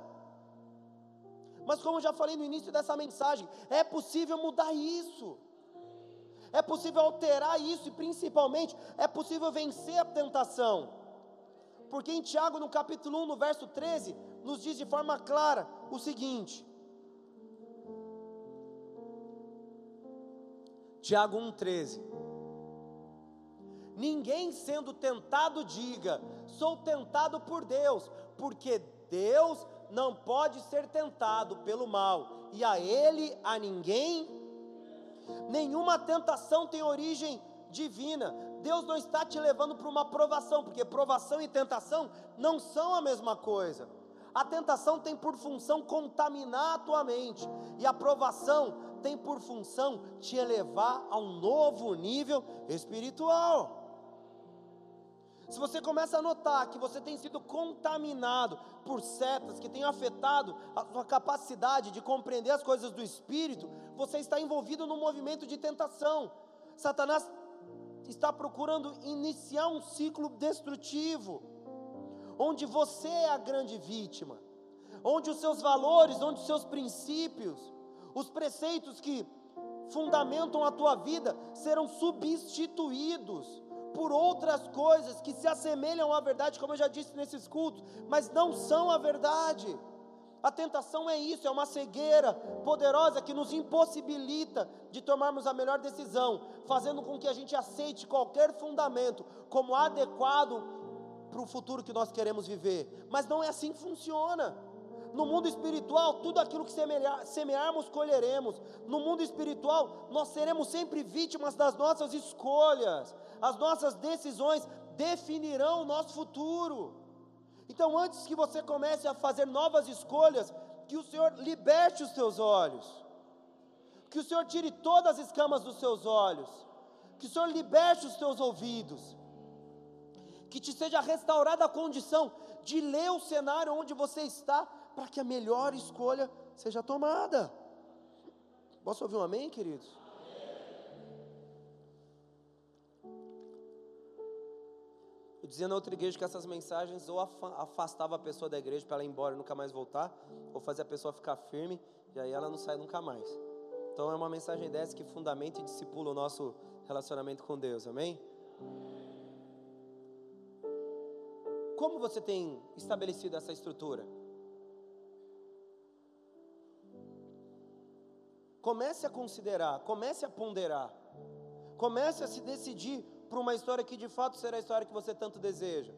Mas como eu já falei no início dessa mensagem, é possível mudar isso. É possível alterar isso e principalmente é possível vencer a tentação. Porque em Tiago, no capítulo 1, no verso 13, nos diz de forma clara o seguinte: Tiago 1,13: Ninguém sendo tentado diga, sou tentado por Deus, porque Deus não pode ser tentado pelo mal, e a Ele a ninguém Nenhuma tentação tem origem divina. Deus não está te levando para uma provação, porque provação e tentação não são a mesma coisa. A tentação tem por função contaminar a tua mente, e a provação tem por função te elevar a um novo nível espiritual. Se você começa a notar que você tem sido contaminado por setas que têm afetado a sua capacidade de compreender as coisas do espírito, você está envolvido num movimento de tentação. Satanás está procurando iniciar um ciclo destrutivo, onde você é a grande vítima, onde os seus valores, onde os seus princípios, os preceitos que fundamentam a tua vida serão substituídos por outras coisas que se assemelham à verdade, como eu já disse nesses cultos, mas não são a verdade. A tentação é isso, é uma cegueira poderosa que nos impossibilita de tomarmos a melhor decisão, fazendo com que a gente aceite qualquer fundamento como adequado para o futuro que nós queremos viver. Mas não é assim que funciona. No mundo espiritual, tudo aquilo que semearmos, colheremos. No mundo espiritual, nós seremos sempre vítimas das nossas escolhas as nossas decisões definirão o nosso futuro. Então, antes que você comece a fazer novas escolhas, que o Senhor liberte os seus olhos, que o Senhor tire todas as escamas dos seus olhos, que o Senhor liberte os seus ouvidos, que te seja restaurada a condição de ler o cenário onde você está, para que a melhor escolha seja tomada. Posso ouvir um amém, queridos? Eu dizia na outra igreja que essas mensagens ou afastava a pessoa da igreja para ela ir embora e nunca mais voltar, ou fazia a pessoa ficar firme e aí ela não sai nunca mais. Então é uma mensagem dessa que fundamenta e discipula o nosso relacionamento com Deus, amém? Como você tem estabelecido essa estrutura? Comece a considerar, comece a ponderar, comece a se decidir para uma história que de fato será a história que você tanto deseja.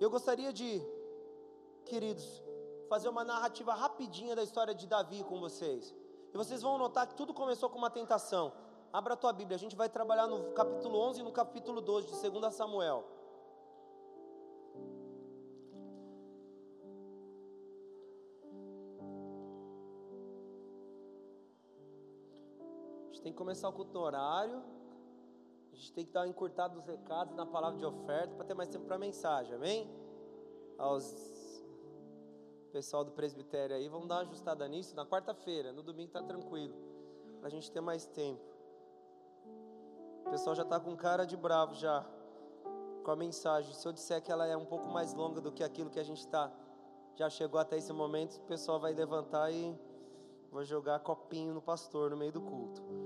Eu gostaria de, queridos, fazer uma narrativa rapidinha da história de Davi com vocês. E vocês vão notar que tudo começou com uma tentação. Abra a tua Bíblia, a gente vai trabalhar no capítulo 11 e no capítulo 12 de 2 Samuel. A gente tem que começar o culto no horário. A gente tem que dar encurtado os recados na palavra de oferta para ter mais tempo para a mensagem, amém? Aos pessoal do presbitério aí, vamos dar uma ajustada nisso na quarta-feira, no domingo está tranquilo, para a gente ter mais tempo. O pessoal já está com cara de bravo já com a mensagem. Se eu disser que ela é um pouco mais longa do que aquilo que a gente está, já chegou até esse momento, o pessoal vai levantar e vou jogar copinho no pastor no meio do culto.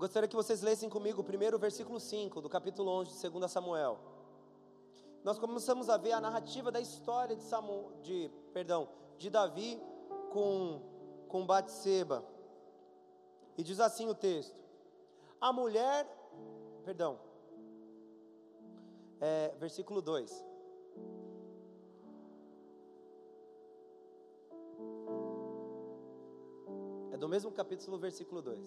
Gostaria que vocês lessem comigo o primeiro versículo 5 do capítulo 11 de 2 Samuel. Nós começamos a ver a narrativa da história de Samuel, de, perdão, de Davi com, com Batseba. E diz assim o texto: A mulher, perdão, é, versículo 2. É do mesmo capítulo, versículo 2.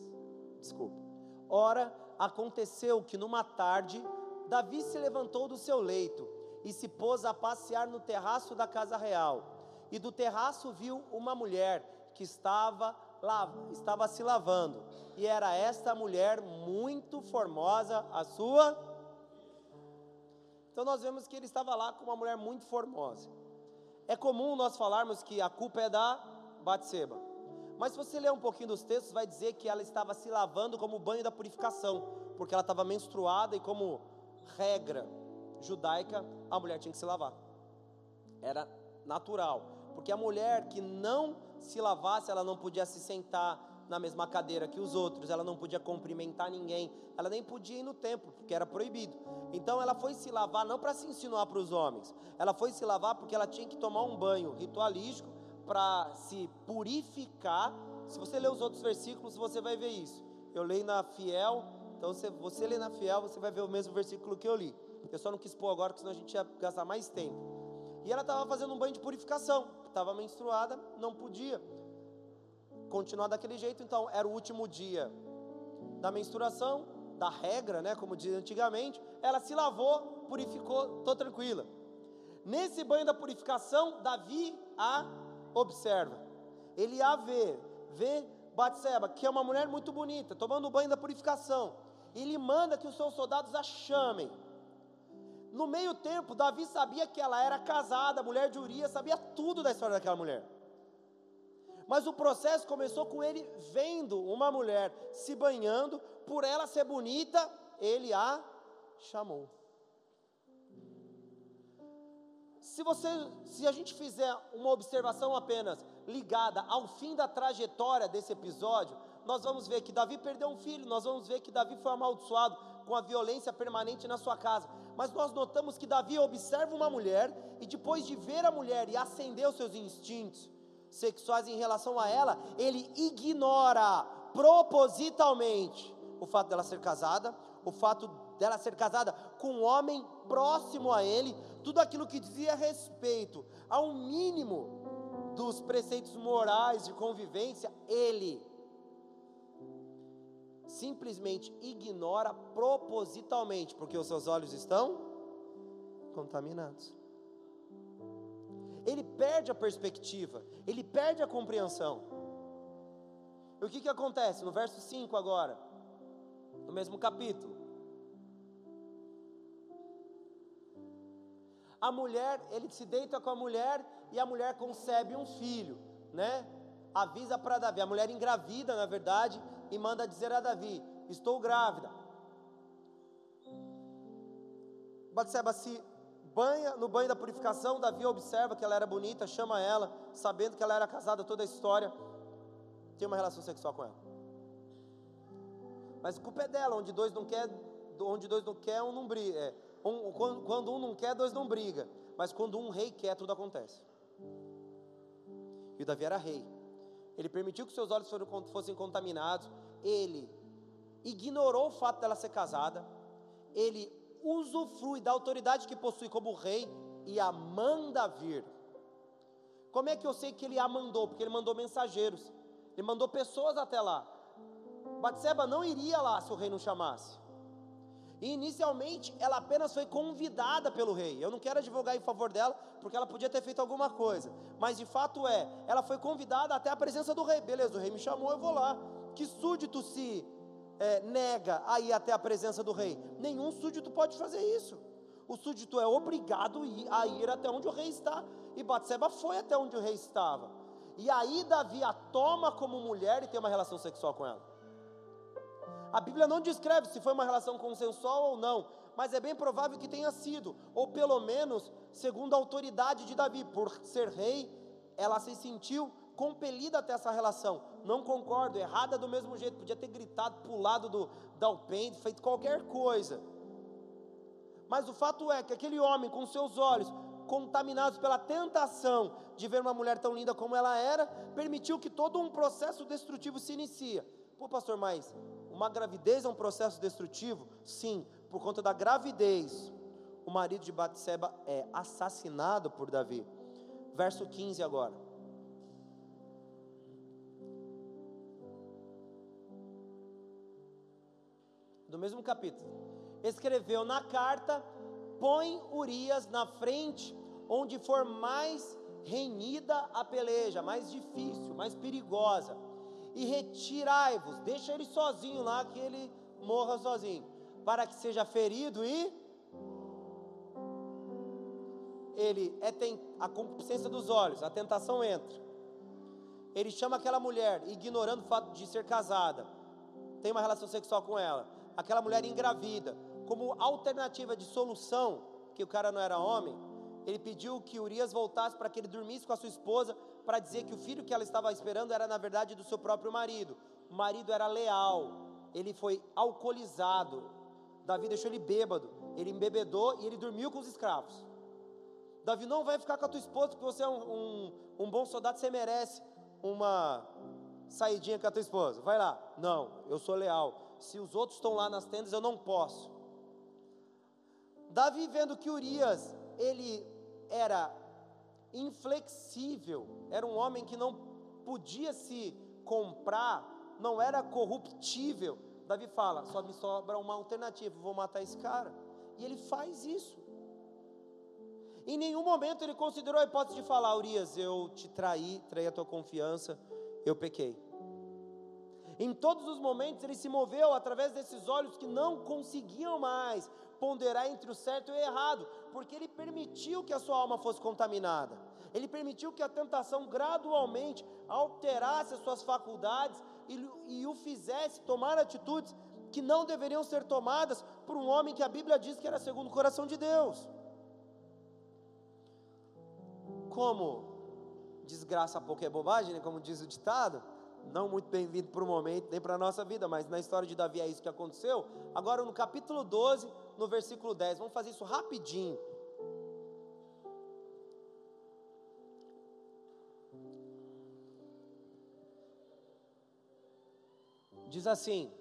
Desculpa. Ora, aconteceu que numa tarde, Davi se levantou do seu leito e se pôs a passear no terraço da casa real. E do terraço viu uma mulher que estava, lá, estava se lavando. E era esta mulher muito formosa, a sua. Então nós vemos que ele estava lá com uma mulher muito formosa. É comum nós falarmos que a culpa é da Batseba. Mas se você ler um pouquinho dos textos, vai dizer que ela estava se lavando como banho da purificação, porque ela estava menstruada e como regra judaica, a mulher tinha que se lavar. Era natural, porque a mulher que não se lavasse, ela não podia se sentar na mesma cadeira que os outros, ela não podia cumprimentar ninguém, ela nem podia ir no templo, porque era proibido. Então ela foi se lavar não para se insinuar para os homens, ela foi se lavar porque ela tinha que tomar um banho ritualístico para se purificar. Se você ler os outros versículos, você vai ver isso. Eu leio na Fiel, então se você lê na Fiel, você vai ver o mesmo versículo que eu li. Eu só não quis pôr agora, porque senão a gente ia gastar mais tempo. E ela estava fazendo um banho de purificação, estava menstruada, não podia continuar daquele jeito, então era o último dia da menstruação, da regra, né, como diz antigamente. Ela se lavou, purificou, estou tranquila. Nesse banho da purificação, Davi a observa. Ele a vê, vê Batseba, que é uma mulher muito bonita, tomando banho da purificação. Ele manda que os seus soldados a chamem. No meio tempo, Davi sabia que ela era casada, mulher de Urias, sabia tudo da história daquela mulher. Mas o processo começou com ele vendo uma mulher se banhando, por ela ser bonita, ele a chamou. Se você, se a gente fizer uma observação apenas ligada ao fim da trajetória desse episódio, nós vamos ver que Davi perdeu um filho, nós vamos ver que Davi foi amaldiçoado com a violência permanente na sua casa. Mas nós notamos que Davi observa uma mulher e depois de ver a mulher e acender os seus instintos sexuais em relação a ela, ele ignora propositalmente o fato dela ser casada, o fato dela ser casada com um homem próximo a ele, tudo aquilo que dizia respeito ao mínimo dos preceitos morais de convivência, ele simplesmente ignora propositalmente, porque os seus olhos estão contaminados. Ele perde a perspectiva, ele perde a compreensão. E o que, que acontece? No verso 5 agora, no mesmo capítulo. A mulher, ele se deita com a mulher e a mulher concebe um filho, né? Avisa para Davi, a mulher engravida, na verdade, e manda dizer a Davi: Estou grávida. Batseba se banha no banho da purificação. Davi observa que ela era bonita, chama ela, sabendo que ela era casada, toda a história. Tem uma relação sexual com ela. Mas culpa é dela, onde dois não quer, onde dois não quer, um não briga. É, um, quando, quando um não quer, dois não briga. Mas quando um rei quer, tudo acontece. E o Davi era rei. Ele permitiu que seus olhos fossem contaminados, ele ignorou o fato dela ser casada, ele usufrui da autoridade que possui como rei e a manda vir. Como é que eu sei que ele a mandou? Porque ele mandou mensageiros, ele mandou pessoas até lá. Batseba não iria lá se o rei não chamasse. E inicialmente ela apenas foi convidada pelo rei. Eu não quero advogar em favor dela, porque ela podia ter feito alguma coisa. Mas de fato é, ela foi convidada até a presença do rei. Beleza, o rei me chamou, eu vou lá. Que súdito se é, nega a ir até a presença do rei? Nenhum súdito pode fazer isso. O súdito é obrigado a ir até onde o rei está. E Batseba foi até onde o rei estava. E aí Davi a toma como mulher e tem uma relação sexual com ela. A Bíblia não descreve se foi uma relação consensual ou não, mas é bem provável que tenha sido, ou pelo menos, segundo a autoridade de Davi, por ser rei, ela se sentiu compelida até essa relação. Não concordo, errada do mesmo jeito, podia ter gritado, pulado do, da alpendre, feito qualquer coisa. Mas o fato é que aquele homem, com seus olhos contaminados pela tentação de ver uma mulher tão linda como ela era, permitiu que todo um processo destrutivo se inicia. Pô, pastor, mas uma gravidez é um processo destrutivo? Sim, por conta da gravidez, o marido de Batseba é assassinado por Davi. Verso 15 agora. Do mesmo capítulo. Escreveu na carta: põe Urias na frente, onde for mais renhida a peleja, mais difícil, mais perigosa. E retirai-vos, deixa ele sozinho lá, que ele morra sozinho, para que seja ferido e ele é tem a concupiscência dos olhos, a tentação entra. Ele chama aquela mulher, ignorando o fato de ser casada, tem uma relação sexual com ela. Aquela mulher engravida, como alternativa de solução, que o cara não era homem, ele pediu que Urias voltasse para que ele dormisse com a sua esposa, para dizer que o filho que ela estava esperando era na verdade do seu próprio marido. O marido era leal, ele foi alcoolizado. Davi deixou ele bêbado, ele embebedou e ele dormiu com os escravos. Davi não vai ficar com a tua esposa porque você é um, um, um bom soldado, você merece uma saidinha com a tua esposa. Vai lá. Não, eu sou leal. Se os outros estão lá nas tendas, eu não posso. Davi vendo que Urias, ele era inflexível, era um homem que não podia se comprar, não era corruptível. Davi fala: só me sobra uma alternativa, vou matar esse cara. E ele faz isso. Em nenhum momento ele considerou a hipótese de falar: Urias, eu te traí, traí a tua confiança, eu pequei. Em todos os momentos ele se moveu através desses olhos que não conseguiam mais ponderar entre o certo e o errado, porque ele permitiu que a sua alma fosse contaminada. Ele permitiu que a tentação gradualmente alterasse as suas faculdades e, e o fizesse tomar atitudes que não deveriam ser tomadas por um homem que a Bíblia diz que era segundo o coração de Deus como desgraça pouco é bobagem, né, como diz o ditado, não muito bem-vindo para o momento, nem para a nossa vida, mas na história de Davi é isso que aconteceu. Agora, no capítulo 12, no versículo 10, vamos fazer isso rapidinho. Diz assim: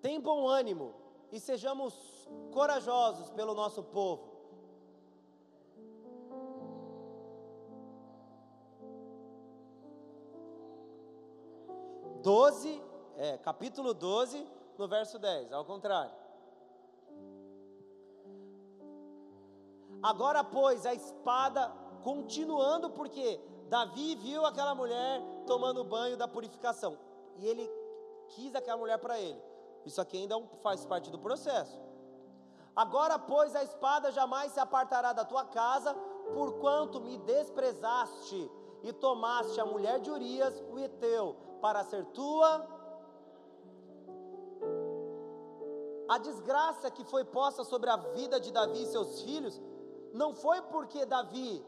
tem bom ânimo e sejamos corajosos pelo nosso povo 12, é, capítulo 12, no verso 10, ao contrário. Agora, pois, a espada, continuando, porque Davi viu aquela mulher tomando banho da purificação, e ele quis aquela mulher para ele. Isso aqui ainda é faz parte do processo. Agora, pois, a espada jamais se apartará da tua casa, porquanto me desprezaste e tomaste a mulher de Urias, o Eteu, para ser tua. A desgraça que foi posta sobre a vida de Davi e seus filhos não foi porque Davi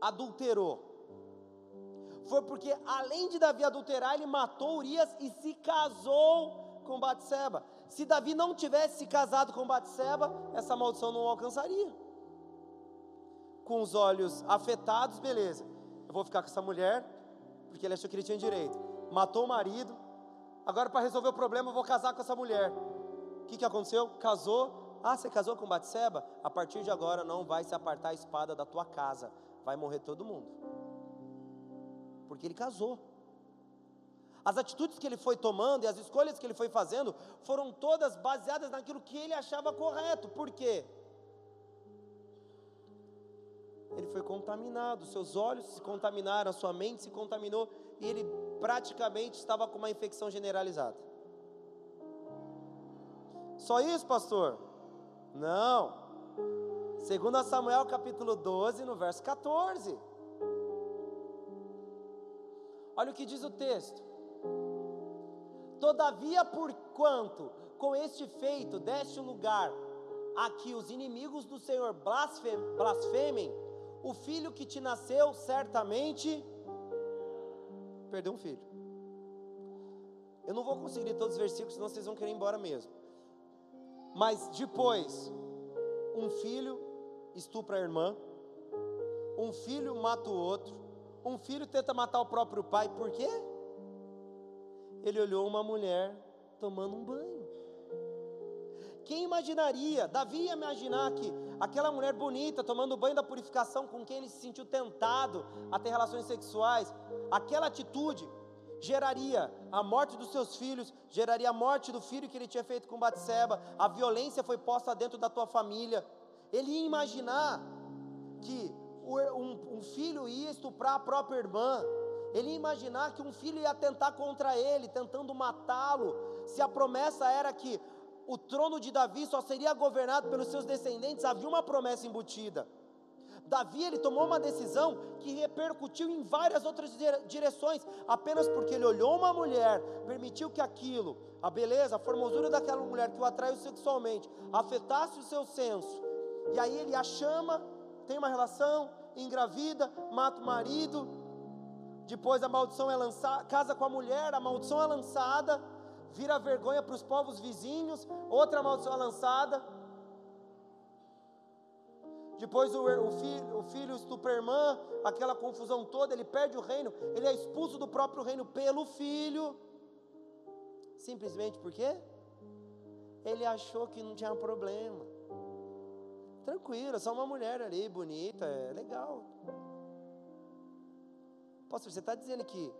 adulterou. Foi porque além de Davi adulterar, ele matou Urias e se casou com Batseba. Se Davi não tivesse se casado com Batseba, essa maldição não alcançaria. Com os olhos afetados, beleza. Eu vou ficar com essa mulher, porque ele achou que ele tinha direito. Matou o marido. Agora, para resolver o problema, eu vou casar com essa mulher. O que, que aconteceu? Casou. Ah, você casou com Batseba? A partir de agora não vai se apartar a espada da tua casa. Vai morrer todo mundo. Porque ele casou. As atitudes que ele foi tomando e as escolhas que ele foi fazendo foram todas baseadas naquilo que ele achava correto. Por quê? ele foi contaminado, seus olhos se contaminaram, a sua mente se contaminou e ele praticamente estava com uma infecção generalizada. Só isso, pastor? Não. Segundo Samuel capítulo 12, no verso 14. Olha o que diz o texto. Todavia, por quanto com este feito deste lugar a que os inimigos do Senhor blasfemem, o filho que te nasceu certamente perdeu um filho. Eu não vou conseguir todos os versículos, senão vocês vão querer ir embora mesmo. Mas depois, um filho estupra a irmã, um filho mata o outro, um filho tenta matar o próprio pai, por quê? Ele olhou uma mulher tomando um banho. Quem imaginaria? Davi ia imaginar que aquela mulher bonita tomando banho da purificação com quem ele se sentiu tentado a ter relações sexuais, aquela atitude geraria a morte dos seus filhos, geraria a morte do filho que ele tinha feito com Batseba, a violência foi posta dentro da tua família. Ele ia imaginar que um, filho ia estuprar a própria irmã, ele ia imaginar que um filho ia tentar contra ele, tentando matá-lo, se a promessa era que o trono de Davi só seria governado pelos seus descendentes, havia uma promessa embutida. Davi ele tomou uma decisão que repercutiu em várias outras direções, apenas porque ele olhou uma mulher, permitiu que aquilo, a beleza, a formosura daquela mulher que o atraiu sexualmente, afetasse o seu senso. E aí ele a chama, tem uma relação, engravida, mata o marido. Depois a maldição é lançada, casa com a mulher, a maldição é lançada, vira vergonha para os povos vizinhos, outra maldição é lançada depois o, o, filho, o filho irmã, aquela confusão toda, ele perde o reino, ele é expulso do próprio reino pelo filho. Simplesmente porque ele achou que não tinha problema. Tranquilo, só uma mulher ali, bonita, é legal. Pastor, você está dizendo que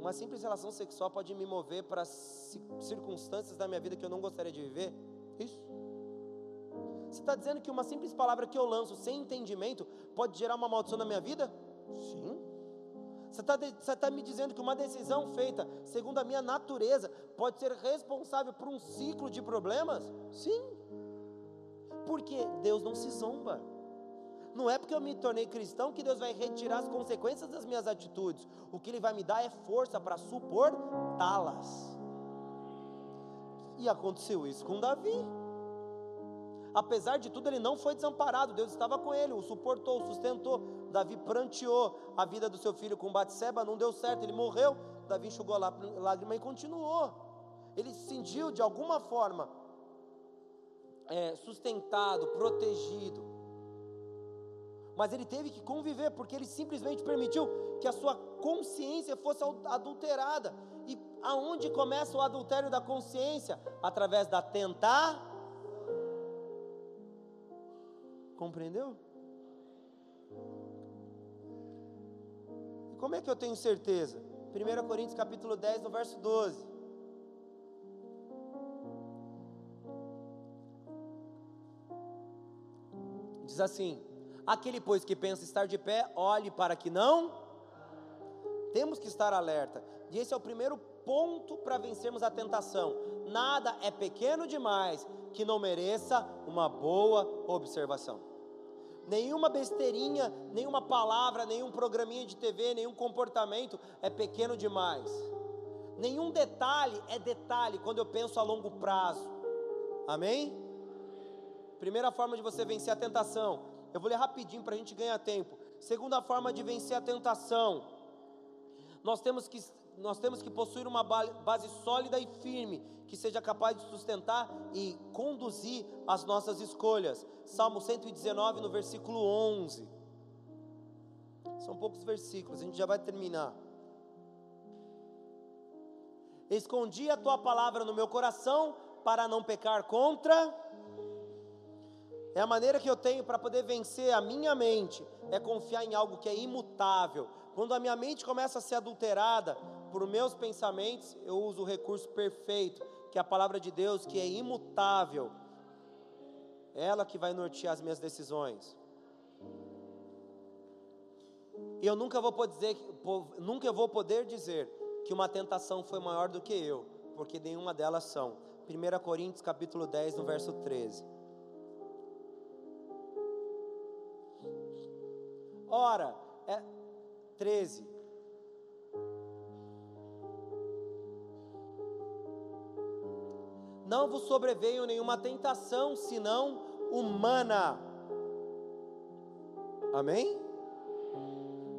uma simples relação sexual pode me mover para circunstâncias da minha vida que eu não gostaria de viver? Isso. Você está dizendo que uma simples palavra que eu lanço sem entendimento pode gerar uma maldição na minha vida? Sim. Você está tá me dizendo que uma decisão feita segundo a minha natureza pode ser responsável por um ciclo de problemas? Sim. Porque Deus não se zomba. Não é porque eu me tornei cristão que Deus vai retirar as consequências das minhas atitudes. O que Ele vai me dar é força para suportá-las. E aconteceu isso com Davi. Apesar de tudo, ele não foi desamparado. Deus estava com ele, o suportou, o sustentou. Davi pranteou a vida do seu filho com Batseba, não deu certo, ele morreu. Davi enxugou a lágrima e continuou. Ele se sentiu de alguma forma é, sustentado, protegido. Mas ele teve que conviver, porque ele simplesmente permitiu que a sua consciência fosse adulterada. E aonde começa o adultério da consciência? Através da tentar Compreendeu? E como é que eu tenho certeza? 1 Coríntios capítulo 10, no verso 12. Diz assim: Aquele, pois, que pensa estar de pé, olhe para que não. Temos que estar alerta. E esse é o primeiro ponto para vencermos a tentação. Nada é pequeno demais que não mereça uma boa observação. Nenhuma besteirinha, nenhuma palavra, nenhum programinha de TV, nenhum comportamento é pequeno demais. Nenhum detalhe é detalhe quando eu penso a longo prazo. Amém? Primeira forma de você vencer a tentação. Eu vou ler rapidinho para a gente ganhar tempo. Segunda forma de vencer a tentação. Nós temos que nós temos que possuir uma base sólida e firme que seja capaz de sustentar e conduzir as nossas escolhas. Salmo 119, no versículo 11. São poucos versículos, a gente já vai terminar. Escondi a tua palavra no meu coração para não pecar contra. É a maneira que eu tenho para poder vencer a minha mente, é confiar em algo que é imutável. Quando a minha mente começa a ser adulterada, por meus pensamentos, eu uso o recurso perfeito, que é a palavra de Deus, que é imutável. Ela que vai nortear as minhas decisões. E eu nunca vou poder dizer, nunca vou poder dizer que uma tentação foi maior do que eu, porque nenhuma delas são. 1 Coríntios capítulo 10, no verso 13. Ora, é 13. Não vos sobreveio nenhuma tentação senão humana. Amém?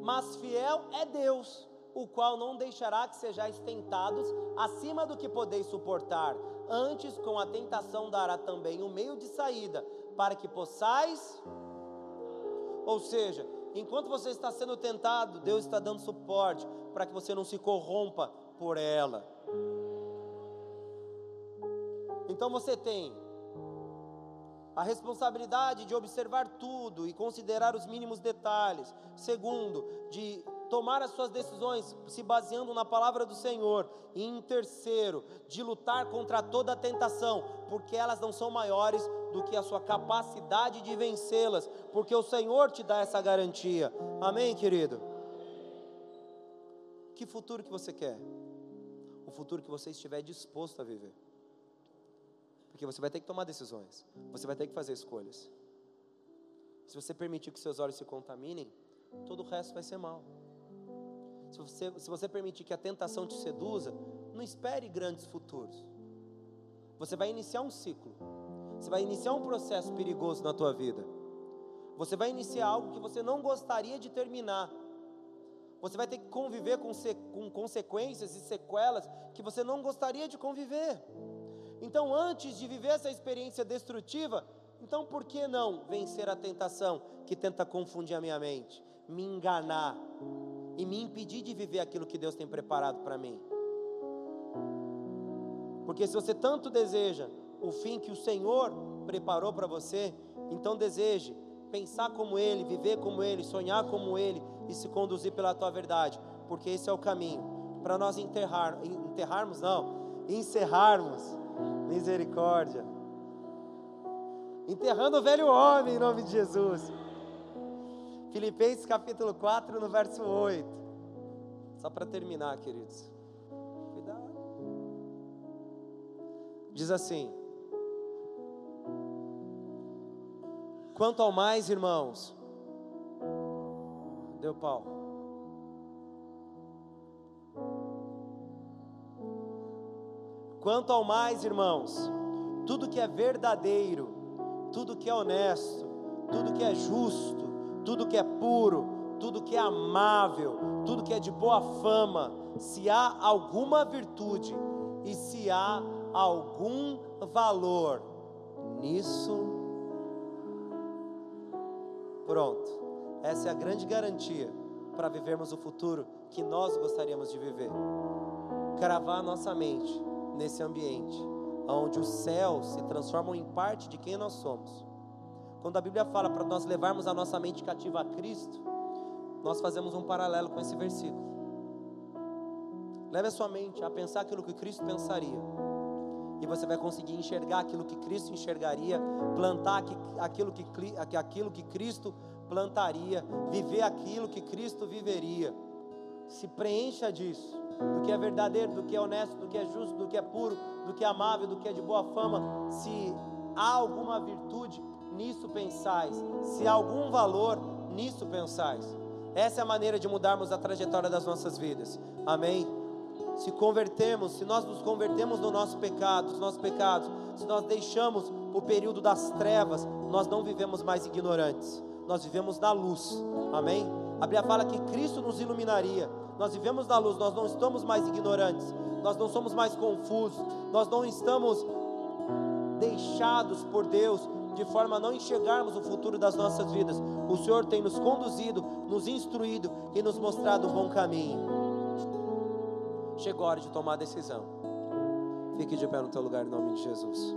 Mas fiel é Deus, o qual não deixará que sejais tentados acima do que podeis suportar. Antes, com a tentação, dará também o um meio de saída, para que possais. Ou seja, enquanto você está sendo tentado, Deus está dando suporte para que você não se corrompa por ela. Então você tem a responsabilidade de observar tudo e considerar os mínimos detalhes. Segundo, de tomar as suas decisões se baseando na palavra do Senhor. E em terceiro, de lutar contra toda a tentação, porque elas não são maiores do que a sua capacidade de vencê-las, porque o Senhor te dá essa garantia. Amém, querido? Que futuro que você quer? O futuro que você estiver disposto a viver. Porque você vai ter que tomar decisões, você vai ter que fazer escolhas. Se você permitir que seus olhos se contaminem, todo o resto vai ser mal. Se você, se você permitir que a tentação te seduza, não espere grandes futuros. Você vai iniciar um ciclo. Você vai iniciar um processo perigoso na tua vida. Você vai iniciar algo que você não gostaria de terminar. Você vai ter que conviver com, com consequências e sequelas que você não gostaria de conviver. Então, antes de viver essa experiência destrutiva, então por que não vencer a tentação que tenta confundir a minha mente, me enganar e me impedir de viver aquilo que Deus tem preparado para mim? Porque se você tanto deseja o fim que o Senhor preparou para você, então deseje pensar como Ele, viver como Ele, sonhar como Ele e se conduzir pela tua verdade, porque esse é o caminho para nós enterrar, enterrarmos não, encerrarmos Misericórdia. Enterrando o velho homem em nome de Jesus. Filipenses capítulo 4, no verso 8. Só para terminar, queridos. Cuidado. Diz assim: Quanto ao mais, irmãos, deu pau. Quanto ao mais, irmãos, tudo que é verdadeiro, tudo que é honesto, tudo que é justo, tudo que é puro, tudo que é amável, tudo que é de boa fama, se há alguma virtude e se há algum valor nisso, pronto. Essa é a grande garantia para vivermos o futuro que nós gostaríamos de viver. Cravar a nossa mente nesse ambiente, onde os céus se transformam em parte de quem nós somos. Quando a Bíblia fala para nós levarmos a nossa mente cativa a Cristo, nós fazemos um paralelo com esse versículo. Leve a sua mente a pensar aquilo que Cristo pensaria. E você vai conseguir enxergar aquilo que Cristo enxergaria, plantar aquilo que, aquilo que Cristo plantaria, viver aquilo que Cristo viveria. Se preencha disso do que é verdadeiro, do que é honesto, do que é justo, do que é puro, do que é amável, do que é de boa fama, se há alguma virtude, nisso pensais, se há algum valor, nisso pensais. Essa é a maneira de mudarmos a trajetória das nossas vidas. Amém? Se convertemos, se nós nos convertemos no nosso pecado, nos nossos pecados, se nós deixamos o período das trevas, nós não vivemos mais ignorantes, nós vivemos na luz. Amém? A Bíblia fala que Cristo nos iluminaria nós vivemos na luz, nós não estamos mais ignorantes, nós não somos mais confusos, nós não estamos deixados por Deus de forma a não enxergarmos o futuro das nossas vidas. O Senhor tem nos conduzido, nos instruído e nos mostrado um bom caminho. Chegou a hora de tomar a decisão. Fique de pé no teu lugar em nome de Jesus.